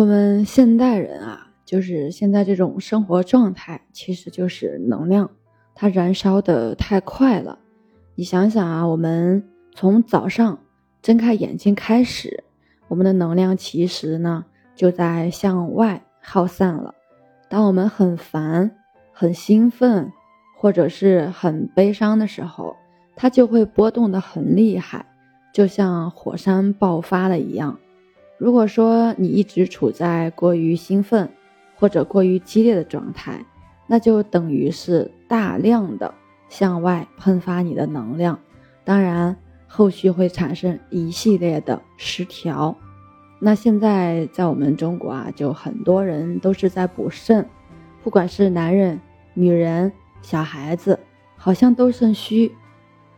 我们现代人啊，就是现在这种生活状态，其实就是能量，它燃烧的太快了。你想想啊，我们从早上睁开眼睛开始，我们的能量其实呢就在向外耗散了。当我们很烦、很兴奋，或者是很悲伤的时候，它就会波动的很厉害，就像火山爆发了一样。如果说你一直处在过于兴奋或者过于激烈的状态，那就等于是大量的向外喷发你的能量，当然后续会产生一系列的失调。那现在在我们中国啊，就很多人都是在补肾，不管是男人、女人、小孩子，好像都肾虚。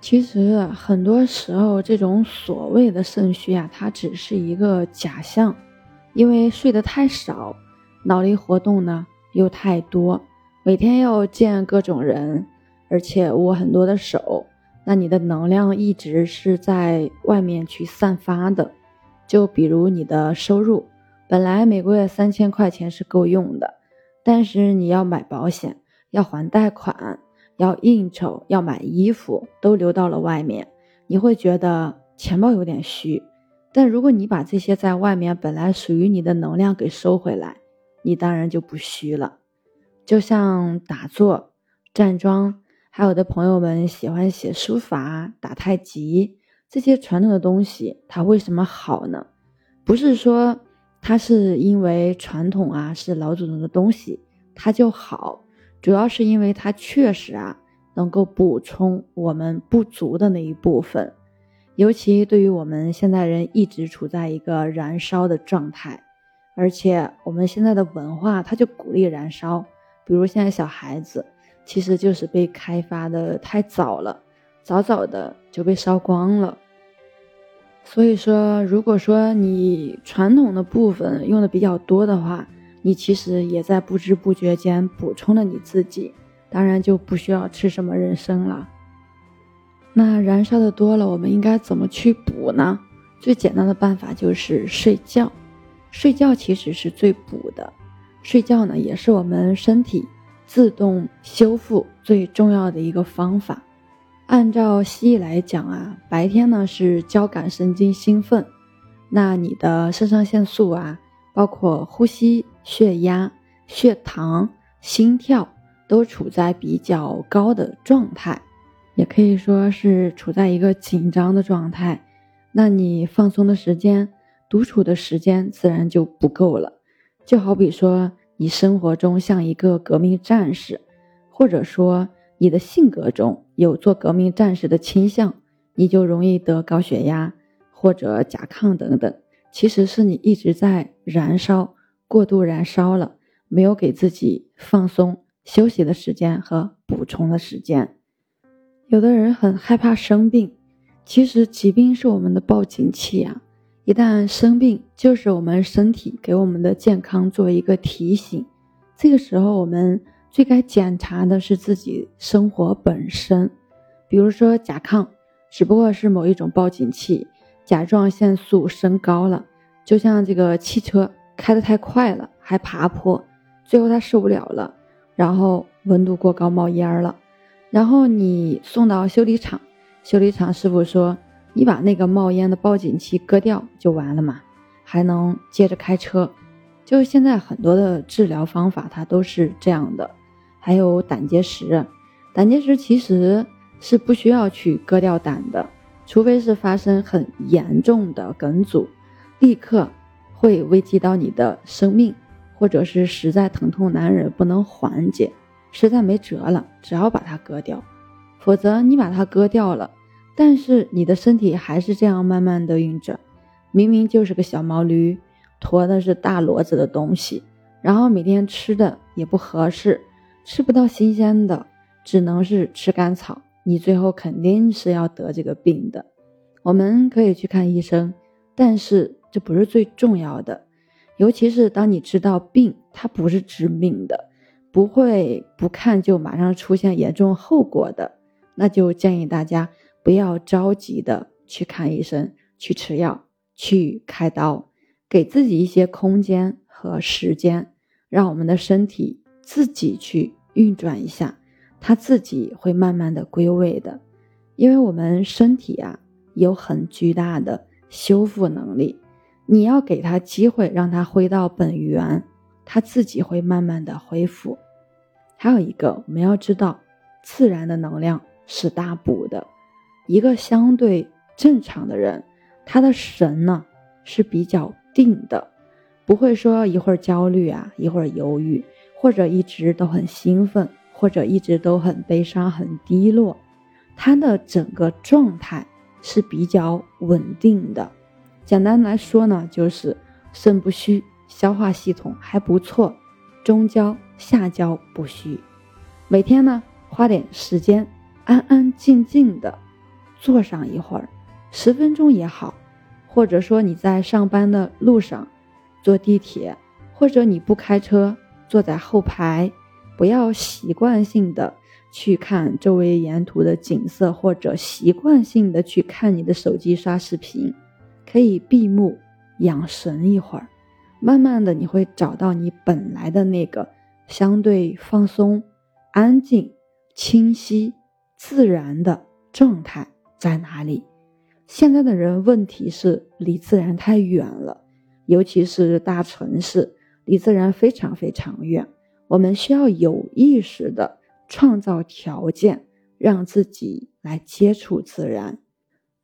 其实很多时候，这种所谓的肾虚啊，它只是一个假象，因为睡得太少，脑力活动呢又太多，每天要见各种人，而且握很多的手，那你的能量一直是在外面去散发的。就比如你的收入本来每个月三千块钱是够用的，但是你要买保险，要还贷款。要应酬，要买衣服，都流到了外面，你会觉得钱包有点虚。但如果你把这些在外面本来属于你的能量给收回来，你当然就不虚了。就像打坐、站桩，还有的朋友们喜欢写书法、打太极这些传统的东西，它为什么好呢？不是说它是因为传统啊，是老祖宗的东西，它就好。主要是因为它确实啊，能够补充我们不足的那一部分，尤其对于我们现代人一直处在一个燃烧的状态，而且我们现在的文化它就鼓励燃烧，比如现在小孩子，其实就是被开发的太早了，早早的就被烧光了。所以说，如果说你传统的部分用的比较多的话，你其实也在不知不觉间补充了你自己，当然就不需要吃什么人参了。那燃烧的多了，我们应该怎么去补呢？最简单的办法就是睡觉，睡觉其实是最补的。睡觉呢，也是我们身体自动修复最重要的一个方法。按照西医来讲啊，白天呢是交感神经兴奋，那你的肾上腺素啊。包括呼吸、血压、血糖、心跳都处在比较高的状态，也可以说是处在一个紧张的状态。那你放松的时间、独处的时间自然就不够了。就好比说，你生活中像一个革命战士，或者说你的性格中有做革命战士的倾向，你就容易得高血压或者甲亢等等。其实是你一直在燃烧，过度燃烧了，没有给自己放松休息的时间和补充的时间。有的人很害怕生病，其实疾病是我们的报警器啊！一旦生病，就是我们身体给我们的健康做一个提醒。这个时候，我们最该检查的是自己生活本身，比如说甲亢，只不过是某一种报警器。甲状腺素升高了，就像这个汽车开得太快了，还爬坡，最后它受不了了，然后温度过高冒烟了，然后你送到修理厂，修理厂师傅说你把那个冒烟的报警器割掉就完了嘛，还能接着开车。就是现在很多的治疗方法它都是这样的，还有胆结石，胆结石其实是不需要去割掉胆的。除非是发生很严重的梗阻，立刻会危及到你的生命，或者是实在疼痛难忍不能缓解，实在没辙了，只好把它割掉。否则你把它割掉了，但是你的身体还是这样慢慢的运转，明明就是个小毛驴，驮的是大骡子的东西，然后每天吃的也不合适，吃不到新鲜的，只能是吃干草。你最后肯定是要得这个病的，我们可以去看医生，但是这不是最重要的，尤其是当你知道病它不是致命的，不会不看就马上出现严重后果的，那就建议大家不要着急的去看医生、去吃药、去开刀，给自己一些空间和。时间，让我们的身体自己去运转一下，它自己会慢慢的归位的。因为我们身体啊有很巨大的修复能力，你要给它机会，让它回到本源，它自己会慢慢的恢复。还有一个，我们要知道，自然的能量是大补的。一个相对正常的人，他的神呢是比较定的，不会说一会儿焦虑啊，一会儿犹豫，或者一直都很兴奋，或者一直都很悲伤、很低落。他的整个状态是比较稳定的。简单来说呢，就是肾不虚，消化系统还不错。中焦下焦不虚，每天呢花点时间，安安静静的坐上一会儿，十分钟也好，或者说你在上班的路上，坐地铁，或者你不开车，坐在后排，不要习惯性的去看周围沿途的景色，或者习惯性的去看你的手机刷视频，可以闭目养神一会儿。慢慢的，你会找到你本来的那个相对放松、安静、清晰、自然的状态在哪里。现在的人问题是离自然太远了，尤其是大城市，离自然非常非常远。我们需要有意识的创造条件，让自己来接触自然。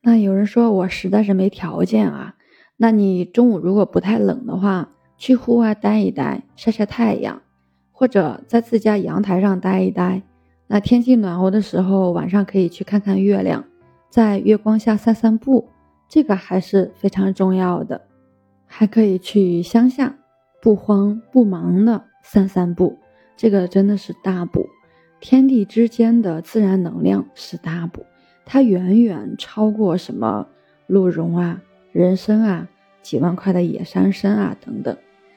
那有人说我实在是没条件啊。那你中午如果不太冷的话，去户外待一待，晒晒太阳，或者在自家阳台上待一待。那天气暖和的时候，晚上可以去看看月亮，在月光下散散步，这个还是非常重要的。还可以去乡下，不慌不忙的散散步，这个真的是大补。天地之间的自然能量是大补，它远远超过什么鹿茸啊。人参啊，几万块的野山参啊，等等，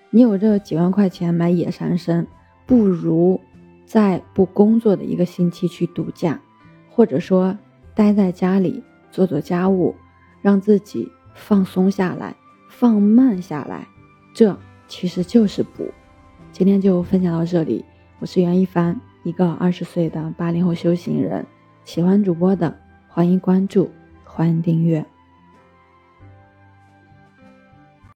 你有这几万块钱买野山参，不如在不工作的一个星期去度假，或者说待在家里做做家务，让自己放松下来，放慢下来，这其实就是补。今天就分享到这里，我是袁一凡，一个二十岁的八零后修行人，喜欢主播的欢迎关注，欢迎订阅。